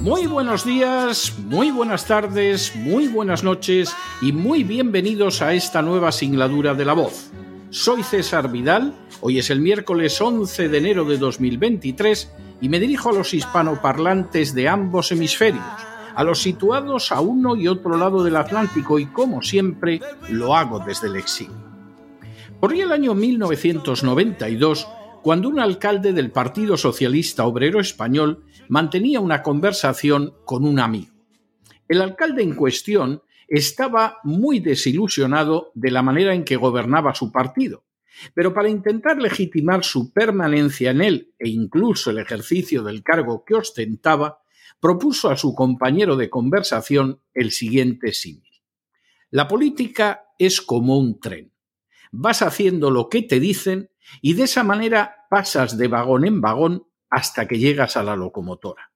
Muy buenos días, muy buenas tardes, muy buenas noches y muy bienvenidos a esta nueva singladura de la voz. Soy César Vidal, hoy es el miércoles 11 de enero de 2023 y me dirijo a los hispanoparlantes de ambos hemisferios, a los situados a uno y otro lado del Atlántico y como siempre lo hago desde el exilio. Corría el año 1992 cuando un alcalde del Partido Socialista Obrero Español mantenía una conversación con un amigo. El alcalde en cuestión estaba muy desilusionado de la manera en que gobernaba su partido, pero para intentar legitimar su permanencia en él e incluso el ejercicio del cargo que ostentaba, propuso a su compañero de conversación el siguiente símil. La política es como un tren. Vas haciendo lo que te dicen y de esa manera pasas de vagón en vagón hasta que llegas a la locomotora.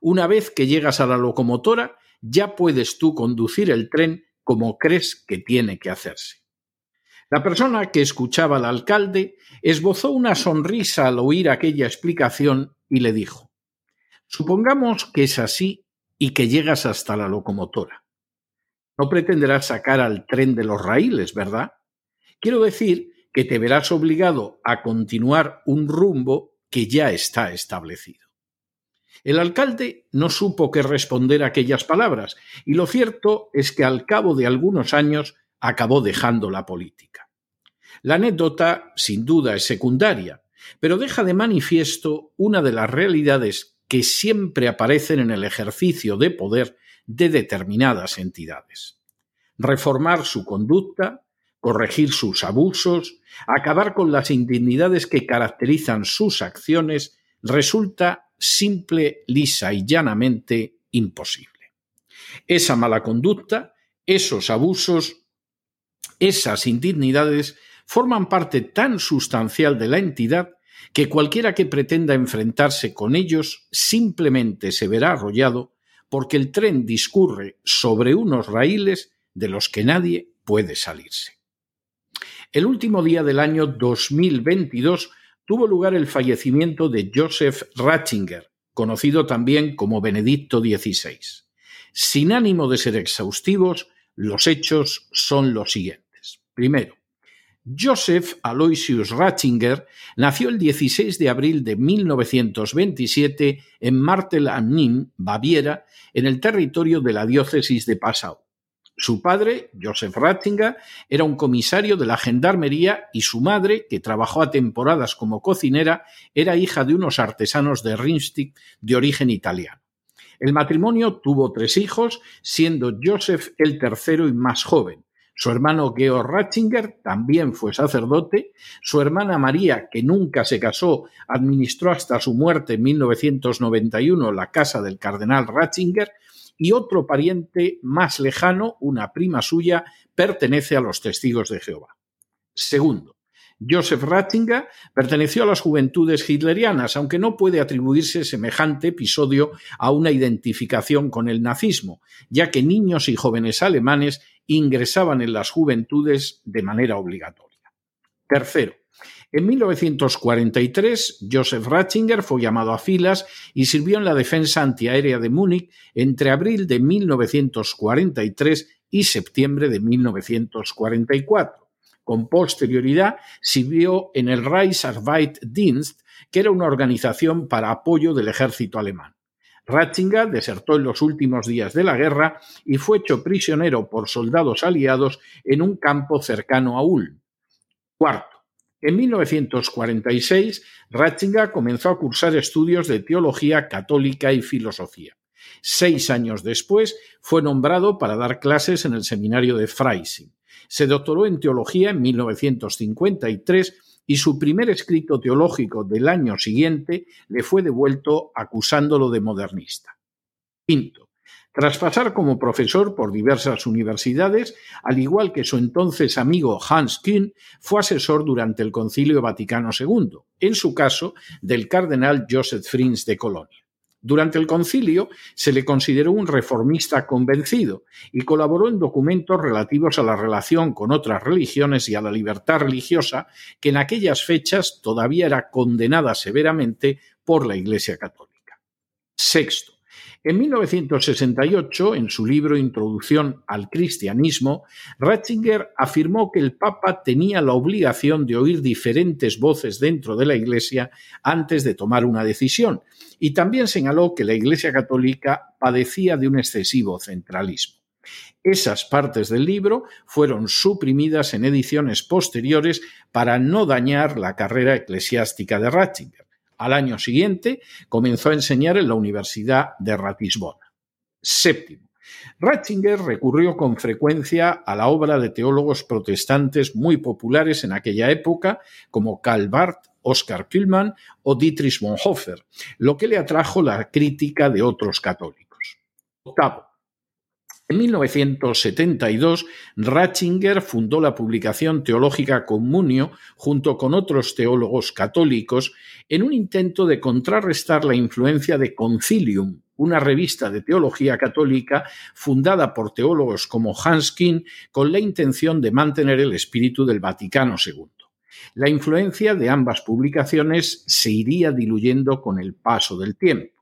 Una vez que llegas a la locomotora, ya puedes tú conducir el tren como crees que tiene que hacerse. La persona que escuchaba al alcalde esbozó una sonrisa al oír aquella explicación y le dijo Supongamos que es así y que llegas hasta la locomotora. No pretenderás sacar al tren de los raíles, ¿verdad? Quiero decir que te verás obligado a continuar un rumbo que ya está establecido. El alcalde no supo qué responder a aquellas palabras, y lo cierto es que al cabo de algunos años acabó dejando la política. La anécdota, sin duda, es secundaria, pero deja de manifiesto una de las realidades que siempre aparecen en el ejercicio de poder de determinadas entidades. Reformar su conducta, corregir sus abusos, acabar con las indignidades que caracterizan sus acciones, resulta simple, lisa y llanamente imposible. Esa mala conducta, esos abusos, esas indignidades forman parte tan sustancial de la entidad que cualquiera que pretenda enfrentarse con ellos simplemente se verá arrollado porque el tren discurre sobre unos raíles de los que nadie puede salirse. El último día del año 2022 tuvo lugar el fallecimiento de Joseph Ratzinger, conocido también como Benedicto XVI. Sin ánimo de ser exhaustivos, los hechos son los siguientes. Primero, Joseph Aloysius Ratzinger nació el 16 de abril de 1927 en Martel am Baviera, en el territorio de la diócesis de Passau. Su padre, Joseph Ratzinger, era un comisario de la gendarmería y su madre, que trabajó a temporadas como cocinera, era hija de unos artesanos de Rimstig de origen italiano. El matrimonio tuvo tres hijos, siendo Joseph el tercero y más joven. Su hermano Georg Ratzinger también fue sacerdote. Su hermana María, que nunca se casó, administró hasta su muerte en 1991 la casa del cardenal Ratzinger y otro pariente más lejano, una prima suya, pertenece a los testigos de Jehová. Segundo, Joseph Ratzinger perteneció a las juventudes hitlerianas, aunque no puede atribuirse semejante episodio a una identificación con el nazismo, ya que niños y jóvenes alemanes ingresaban en las juventudes de manera obligatoria. Tercero, en 1943, Joseph Ratzinger fue llamado a filas y sirvió en la defensa antiaérea de Múnich entre abril de 1943 y septiembre de 1944. Con posterioridad sirvió en el Reichsarbeitsdienst, que era una organización para apoyo del ejército alemán. Ratzinger desertó en los últimos días de la guerra y fue hecho prisionero por soldados aliados en un campo cercano a Ulm. Cuarto, en 1946, Ratzinger comenzó a cursar estudios de teología católica y filosofía. Seis años después, fue nombrado para dar clases en el seminario de Freising. Se doctoró en teología en 1953 y su primer escrito teológico del año siguiente le fue devuelto acusándolo de modernista. Quinto, tras pasar como profesor por diversas universidades, al igual que su entonces amigo Hans Kühn, fue asesor durante el Concilio Vaticano II, en su caso del cardenal Joseph Frins de Colonia. Durante el concilio se le consideró un reformista convencido y colaboró en documentos relativos a la relación con otras religiones y a la libertad religiosa, que en aquellas fechas todavía era condenada severamente por la Iglesia Católica. Sexto, en 1968, en su libro Introducción al Cristianismo, Ratzinger afirmó que el Papa tenía la obligación de oír diferentes voces dentro de la Iglesia antes de tomar una decisión, y también señaló que la Iglesia Católica padecía de un excesivo centralismo. Esas partes del libro fueron suprimidas en ediciones posteriores para no dañar la carrera eclesiástica de Ratzinger. Al año siguiente comenzó a enseñar en la Universidad de Ratisbona. Séptimo. Ratzinger recurrió con frecuencia a la obra de teólogos protestantes muy populares en aquella época, como Karl Barth, Oscar Kühlmann o Dietrich Bonhoeffer, lo que le atrajo la crítica de otros católicos. Octavo. En 1972, Ratzinger fundó la publicación teológica Comunio junto con otros teólogos católicos en un intento de contrarrestar la influencia de Concilium, una revista de teología católica fundada por teólogos como Hans King con la intención de mantener el espíritu del Vaticano II. La influencia de ambas publicaciones se iría diluyendo con el paso del tiempo.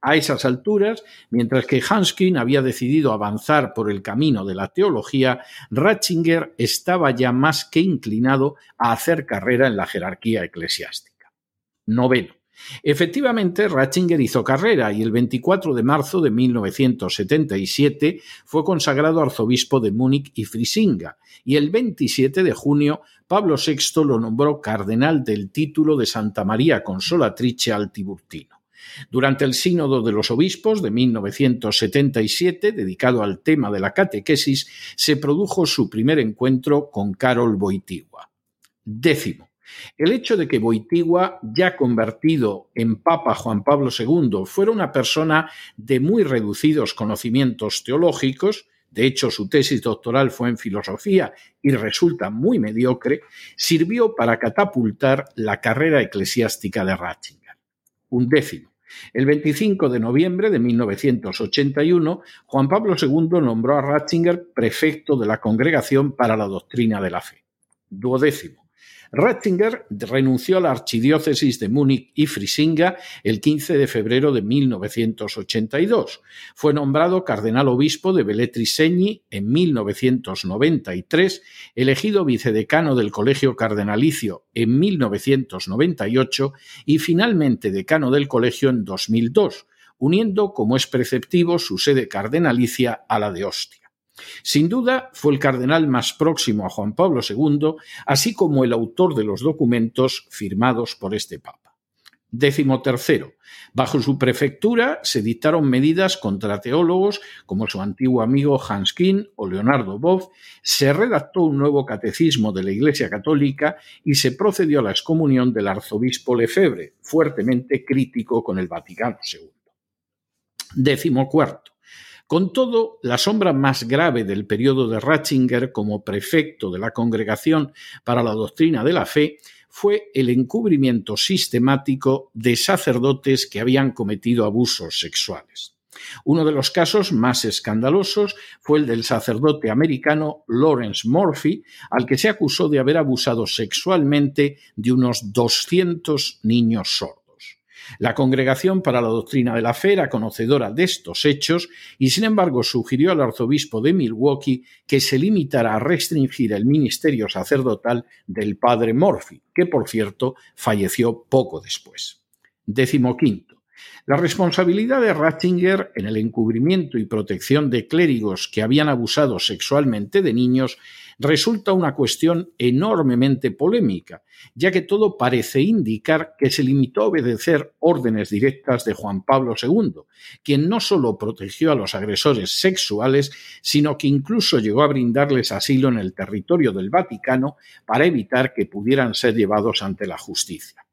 A esas alturas, mientras que Hanskin había decidido avanzar por el camino de la teología, Ratzinger estaba ya más que inclinado a hacer carrera en la jerarquía eclesiástica. Noveno. Efectivamente, Ratzinger hizo carrera y el 24 de marzo de 1977 fue consagrado arzobispo de Múnich y Frisinga, y el 27 de junio Pablo VI lo nombró cardenal del título de Santa María Consolatrice al Tiburtino. Durante el Sínodo de los Obispos de 1977, dedicado al tema de la catequesis, se produjo su primer encuentro con Carol Boitigua. Décimo. El hecho de que Boitigua, ya convertido en Papa Juan Pablo II, fuera una persona de muy reducidos conocimientos teológicos, de hecho su tesis doctoral fue en filosofía y resulta muy mediocre, sirvió para catapultar la carrera eclesiástica de Ratzinger. Un décimo. El 25 de noviembre de 1981, Juan Pablo II nombró a Ratzinger prefecto de la Congregación para la Doctrina de la Fe. Duodécimo. Ratzinger renunció a la archidiócesis de Múnich y Frisinga el 15 de febrero de 1982. Fue nombrado cardenal obispo de Velletri Segni en 1993, elegido vicedecano del Colegio Cardenalicio en 1998 y finalmente decano del colegio en 2002, uniendo, como es preceptivo, su sede cardenalicia a la de Ostia. Sin duda, fue el cardenal más próximo a Juan Pablo II, así como el autor de los documentos firmados por este Papa. Décimo tercero. Bajo su prefectura se dictaron medidas contra teólogos como su antiguo amigo Hans King o Leonardo Boff, se redactó un nuevo catecismo de la Iglesia Católica y se procedió a la excomunión del arzobispo Lefebvre, fuertemente crítico con el Vaticano II. Décimo cuarto. Con todo, la sombra más grave del periodo de Ratzinger como prefecto de la Congregación para la Doctrina de la Fe fue el encubrimiento sistemático de sacerdotes que habían cometido abusos sexuales. Uno de los casos más escandalosos fue el del sacerdote americano Lawrence Murphy, al que se acusó de haber abusado sexualmente de unos 200 niños sordos. La Congregación para la Doctrina de la Fe era conocedora de estos hechos y, sin embargo, sugirió al arzobispo de Milwaukee que se limitara a restringir el ministerio sacerdotal del padre Murphy, que, por cierto, falleció poco después. Décimo quinto. La responsabilidad de Ratzinger en el encubrimiento y protección de clérigos que habían abusado sexualmente de niños resulta una cuestión enormemente polémica, ya que todo parece indicar que se limitó a obedecer órdenes directas de Juan Pablo II, quien no solo protegió a los agresores sexuales, sino que incluso llegó a brindarles asilo en el territorio del Vaticano para evitar que pudieran ser llevados ante la justicia.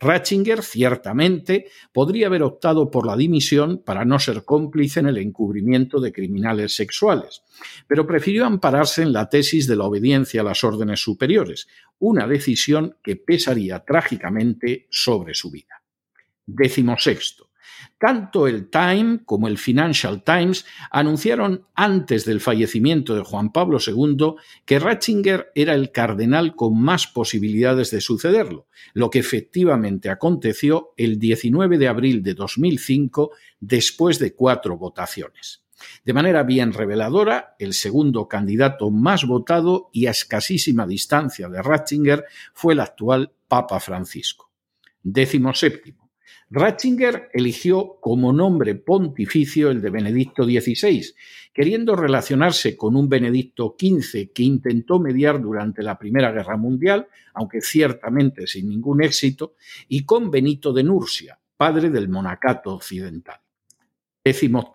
Ratzinger ciertamente podría haber optado por la dimisión para no ser cómplice en el encubrimiento de criminales sexuales, pero prefirió ampararse en la tesis de la obediencia a las órdenes superiores, una decisión que pesaría trágicamente sobre su vida. Décimo sexto. Tanto el Time como el Financial Times anunciaron antes del fallecimiento de Juan Pablo II que Ratzinger era el cardenal con más posibilidades de sucederlo, lo que efectivamente aconteció el 19 de abril de 2005 después de cuatro votaciones. De manera bien reveladora, el segundo candidato más votado y a escasísima distancia de Ratzinger fue el actual Papa Francisco. Décimo séptimo. Ratzinger eligió como nombre pontificio el de Benedicto XVI, queriendo relacionarse con un Benedicto XV que intentó mediar durante la Primera Guerra Mundial, aunque ciertamente sin ningún éxito, y con Benito de Nursia, padre del monacato occidental. Décimo.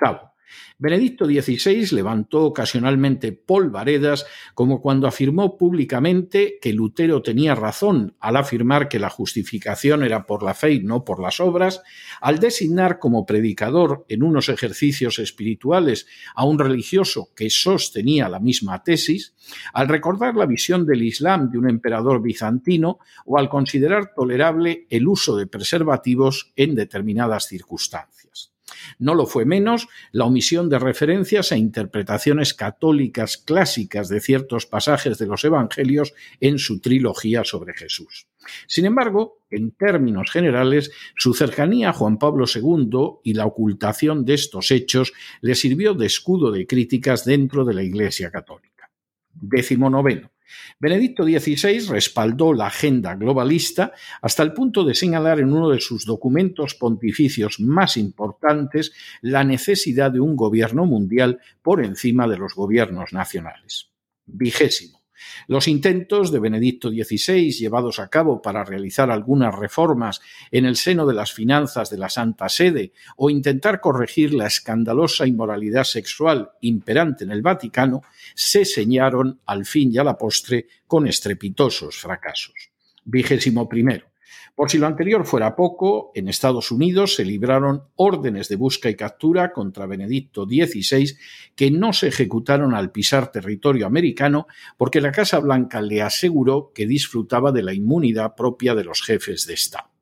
Benedicto XVI levantó ocasionalmente polvaredas como cuando afirmó públicamente que Lutero tenía razón al afirmar que la justificación era por la fe y no por las obras, al designar como predicador en unos ejercicios espirituales a un religioso que sostenía la misma tesis, al recordar la visión del Islam de un emperador bizantino o al considerar tolerable el uso de preservativos en determinadas circunstancias. No lo fue menos la omisión de referencias a interpretaciones católicas clásicas de ciertos pasajes de los Evangelios en su trilogía sobre Jesús. Sin embargo, en términos generales, su cercanía a Juan Pablo II y la ocultación de estos hechos le sirvió de escudo de críticas dentro de la Iglesia católica. Décimo noveno. Benedicto XVI respaldó la agenda globalista hasta el punto de señalar en uno de sus documentos pontificios más importantes la necesidad de un gobierno mundial por encima de los gobiernos nacionales. Vigésimo. Los intentos de Benedicto XVI llevados a cabo para realizar algunas reformas en el seno de las finanzas de la Santa Sede o intentar corregir la escandalosa inmoralidad sexual imperante en el Vaticano se señaron al fin y a la postre con estrepitosos fracasos. Vigésimo primero. Por si lo anterior fuera poco, en Estados Unidos se libraron órdenes de busca y captura contra Benedicto XVI que no se ejecutaron al pisar territorio americano porque la Casa Blanca le aseguró que disfrutaba de la inmunidad propia de los jefes de Estado.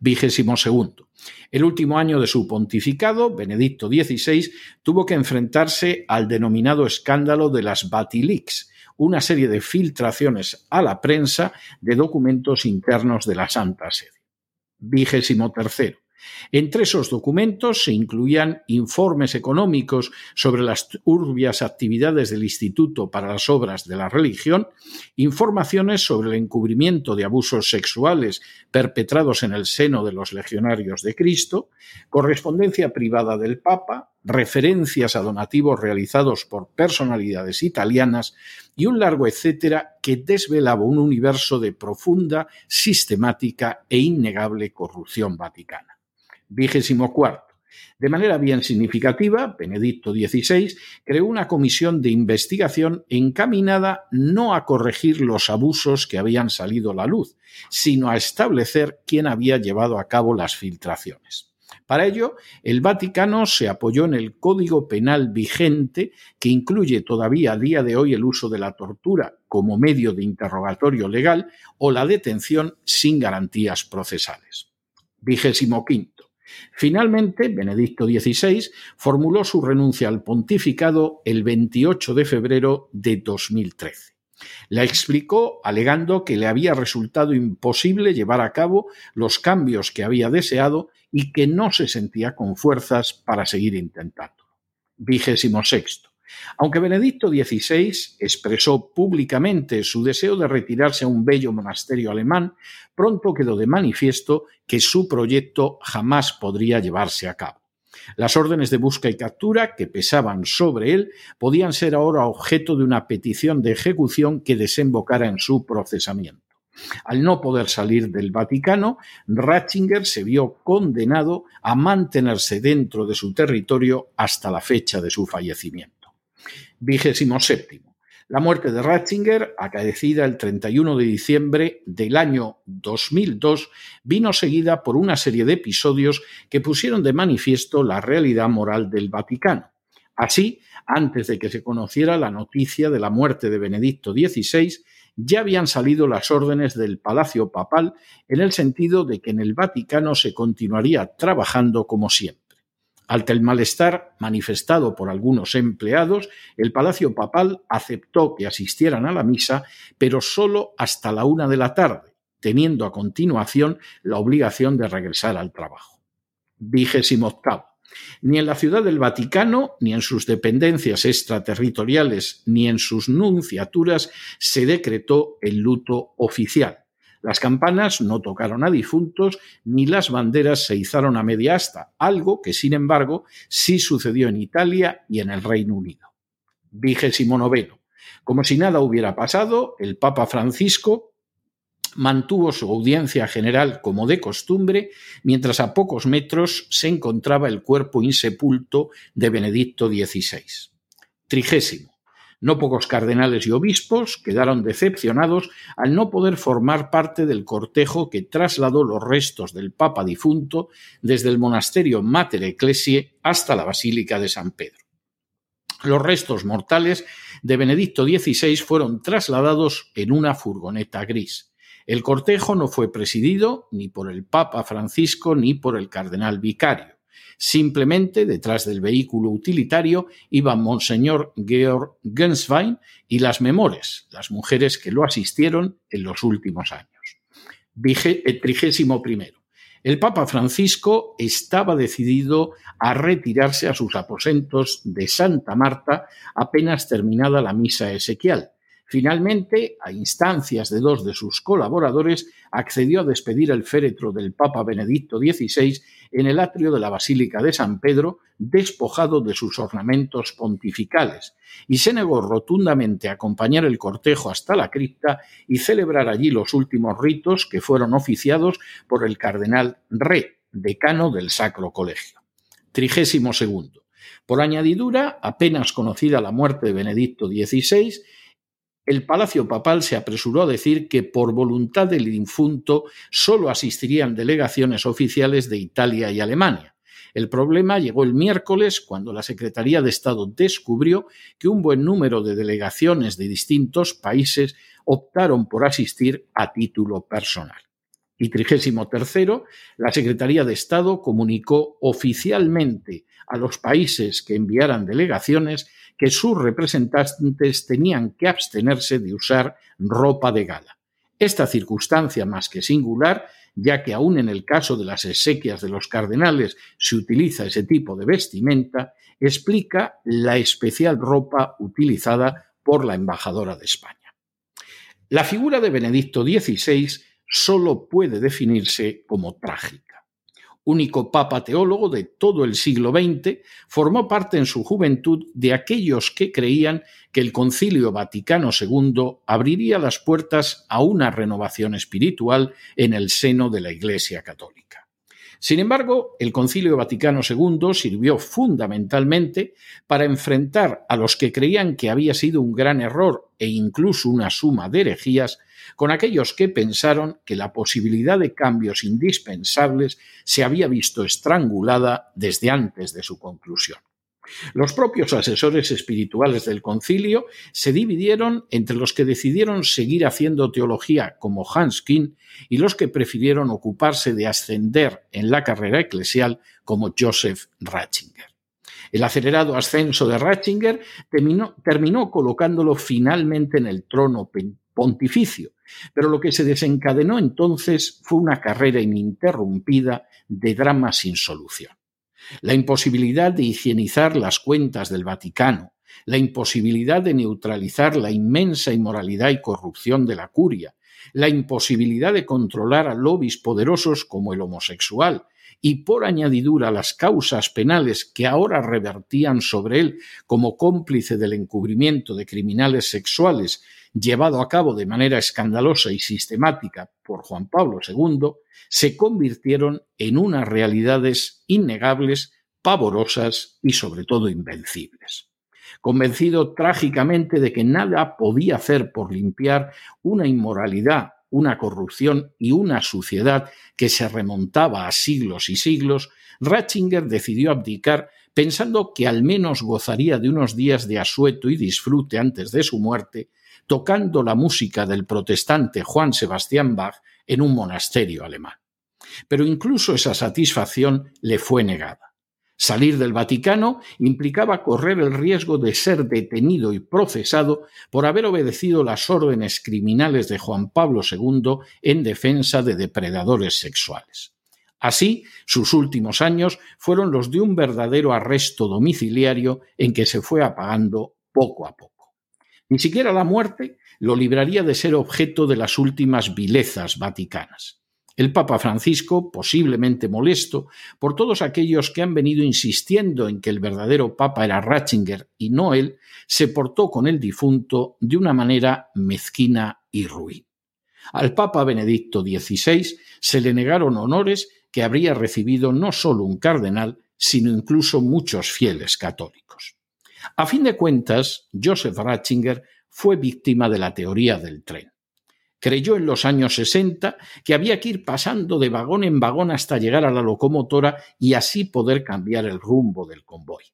Vigésimo segundo. El último año de su pontificado, Benedicto XVI tuvo que enfrentarse al denominado escándalo de las Batilix, una serie de filtraciones a la prensa de documentos internos de la Santa Sede. Vigésimo tercero. Entre esos documentos se incluían informes económicos sobre las turbias actividades del Instituto para las Obras de la Religión, informaciones sobre el encubrimiento de abusos sexuales perpetrados en el seno de los legionarios de Cristo, correspondencia privada del Papa, referencias a donativos realizados por personalidades italianas y un largo etcétera que desvelaba un universo de profunda, sistemática e innegable corrupción vaticana. Vigésimo cuarto. De manera bien significativa, Benedicto XVI creó una comisión de investigación encaminada no a corregir los abusos que habían salido a la luz, sino a establecer quién había llevado a cabo las filtraciones. Para ello, el Vaticano se apoyó en el Código Penal vigente, que incluye todavía a día de hoy el uso de la tortura como medio de interrogatorio legal o la detención sin garantías procesales. Vigésimo quinto. Finalmente, Benedicto XVI formuló su renuncia al pontificado el 28 de febrero de 2013. La explicó alegando que le había resultado imposible llevar a cabo los cambios que había deseado y que no se sentía con fuerzas para seguir intentando. Vigésimo sexto. Aunque Benedicto XVI expresó públicamente su deseo de retirarse a un bello monasterio alemán, pronto quedó de manifiesto que su proyecto jamás podría llevarse a cabo. Las órdenes de busca y captura que pesaban sobre él podían ser ahora objeto de una petición de ejecución que desembocara en su procesamiento. Al no poder salir del Vaticano, Ratzinger se vio condenado a mantenerse dentro de su territorio hasta la fecha de su fallecimiento. Vigésimo séptimo. La muerte de Ratzinger, acaecida el 31 de diciembre del año 2002, vino seguida por una serie de episodios que pusieron de manifiesto la realidad moral del Vaticano. Así, antes de que se conociera la noticia de la muerte de Benedicto XVI, ya habían salido las órdenes del Palacio Papal en el sentido de que en el Vaticano se continuaría trabajando como siempre. Ante el malestar manifestado por algunos empleados, el Palacio Papal aceptó que asistieran a la misa, pero solo hasta la una de la tarde, teniendo a continuación la obligación de regresar al trabajo. Vigésimo octavo. Ni en la Ciudad del Vaticano, ni en sus dependencias extraterritoriales, ni en sus nunciaturas se decretó el luto oficial. Las campanas no tocaron a difuntos ni las banderas se izaron a media asta, algo que, sin embargo, sí sucedió en Italia y en el Reino Unido. Vigésimo noveno. Como si nada hubiera pasado, el Papa Francisco mantuvo su audiencia general como de costumbre, mientras a pocos metros se encontraba el cuerpo insepulto de Benedicto XVI. Trigésimo. No pocos cardenales y obispos quedaron decepcionados al no poder formar parte del cortejo que trasladó los restos del Papa difunto desde el monasterio Mater Ecclesiae hasta la Basílica de San Pedro. Los restos mortales de Benedicto XVI fueron trasladados en una furgoneta gris. El cortejo no fue presidido ni por el Papa Francisco ni por el cardenal vicario. Simplemente detrás del vehículo utilitario iban Monseñor Georg Genswein y las memores, las mujeres que lo asistieron en los últimos años. Eh, trigésimo primero. El Papa Francisco estaba decidido a retirarse a sus aposentos de Santa Marta apenas terminada la misa esequial Finalmente, a instancias de dos de sus colaboradores, accedió a despedir el féretro del Papa Benedicto XVI en el atrio de la Basílica de San Pedro, despojado de sus ornamentos pontificales, y se negó rotundamente a acompañar el cortejo hasta la cripta y celebrar allí los últimos ritos que fueron oficiados por el cardenal Re, decano del Sacro Colegio. Trigésimo segundo. Por añadidura, apenas conocida la muerte de Benedicto XVI, el Palacio Papal se apresuró a decir que por voluntad del difunto solo asistirían delegaciones oficiales de Italia y Alemania. El problema llegó el miércoles cuando la Secretaría de Estado descubrió que un buen número de delegaciones de distintos países optaron por asistir a título personal. Y trigésimo tercero, la Secretaría de Estado comunicó oficialmente a los países que enviaran delegaciones que sus representantes tenían que abstenerse de usar ropa de gala. Esta circunstancia más que singular, ya que aún en el caso de las exequias de los cardenales se utiliza ese tipo de vestimenta, explica la especial ropa utilizada por la embajadora de España. La figura de Benedicto XVI solo puede definirse como trágica único papa teólogo de todo el siglo XX, formó parte en su juventud de aquellos que creían que el Concilio Vaticano II abriría las puertas a una renovación espiritual en el seno de la Iglesia Católica. Sin embargo, el Concilio Vaticano II sirvió fundamentalmente para enfrentar a los que creían que había sido un gran error e incluso una suma de herejías con aquellos que pensaron que la posibilidad de cambios indispensables se había visto estrangulada desde antes de su conclusión. Los propios asesores espirituales del concilio se dividieron entre los que decidieron seguir haciendo teología como Hans King y los que prefirieron ocuparse de ascender en la carrera eclesial como Joseph Ratzinger. El acelerado ascenso de Ratzinger terminó, terminó colocándolo finalmente en el trono pontificio, pero lo que se desencadenó entonces fue una carrera ininterrumpida de drama sin solución. La imposibilidad de higienizar las cuentas del Vaticano, la imposibilidad de neutralizar la inmensa inmoralidad y corrupción de la curia, la imposibilidad de controlar a lobbies poderosos como el homosexual, y por añadidura las causas penales que ahora revertían sobre él como cómplice del encubrimiento de criminales sexuales llevado a cabo de manera escandalosa y sistemática por Juan Pablo II, se convirtieron en unas realidades innegables, pavorosas y sobre todo invencibles. Convencido trágicamente de que nada podía hacer por limpiar una inmoralidad una corrupción y una suciedad que se remontaba a siglos y siglos, Ratzinger decidió abdicar pensando que al menos gozaría de unos días de asueto y disfrute antes de su muerte, tocando la música del protestante Juan Sebastián Bach en un monasterio alemán. Pero incluso esa satisfacción le fue negada. Salir del Vaticano implicaba correr el riesgo de ser detenido y procesado por haber obedecido las órdenes criminales de Juan Pablo II en defensa de depredadores sexuales. Así, sus últimos años fueron los de un verdadero arresto domiciliario en que se fue apagando poco a poco. Ni siquiera la muerte lo libraría de ser objeto de las últimas vilezas vaticanas. El Papa Francisco, posiblemente molesto por todos aquellos que han venido insistiendo en que el verdadero Papa era Ratzinger y no él, se portó con el difunto de una manera mezquina y ruin. Al Papa Benedicto XVI se le negaron honores que habría recibido no solo un cardenal, sino incluso muchos fieles católicos. A fin de cuentas, Joseph Ratzinger fue víctima de la teoría del tren. Creyó en los años 60 que había que ir pasando de vagón en vagón hasta llegar a la locomotora y así poder cambiar el rumbo del convoy.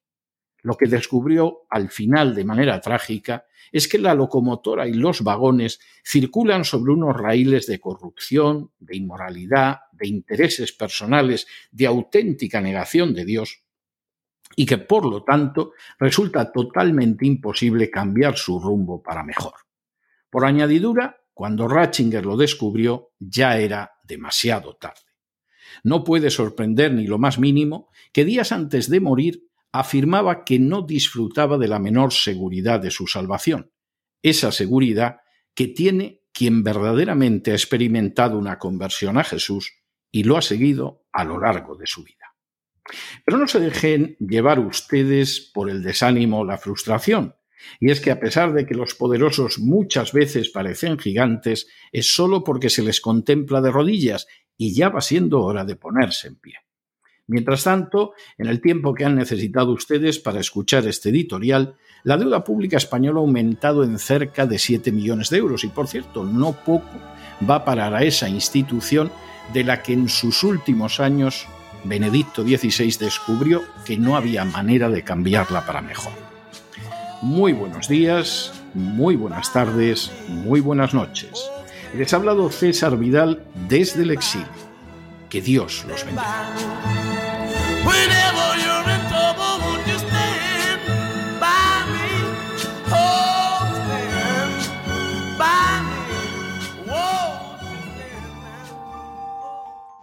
Lo que descubrió al final de manera trágica es que la locomotora y los vagones circulan sobre unos raíles de corrupción, de inmoralidad, de intereses personales, de auténtica negación de Dios, y que por lo tanto resulta totalmente imposible cambiar su rumbo para mejor. Por añadidura, cuando Ratzinger lo descubrió, ya era demasiado tarde. No puede sorprender ni lo más mínimo que días antes de morir afirmaba que no disfrutaba de la menor seguridad de su salvación, esa seguridad que tiene quien verdaderamente ha experimentado una conversión a Jesús y lo ha seguido a lo largo de su vida. Pero no se dejen llevar ustedes por el desánimo o la frustración, y es que a pesar de que los poderosos muchas veces parecen gigantes, es solo porque se les contempla de rodillas y ya va siendo hora de ponerse en pie. Mientras tanto, en el tiempo que han necesitado ustedes para escuchar este editorial, la deuda pública española ha aumentado en cerca de 7 millones de euros y, por cierto, no poco va a parar a esa institución de la que en sus últimos años Benedicto XVI descubrió que no había manera de cambiarla para mejor muy buenos días, muy buenas tardes, muy buenas noches. Les ha hablado César Vidal desde el exilio. Que Dios los bendiga.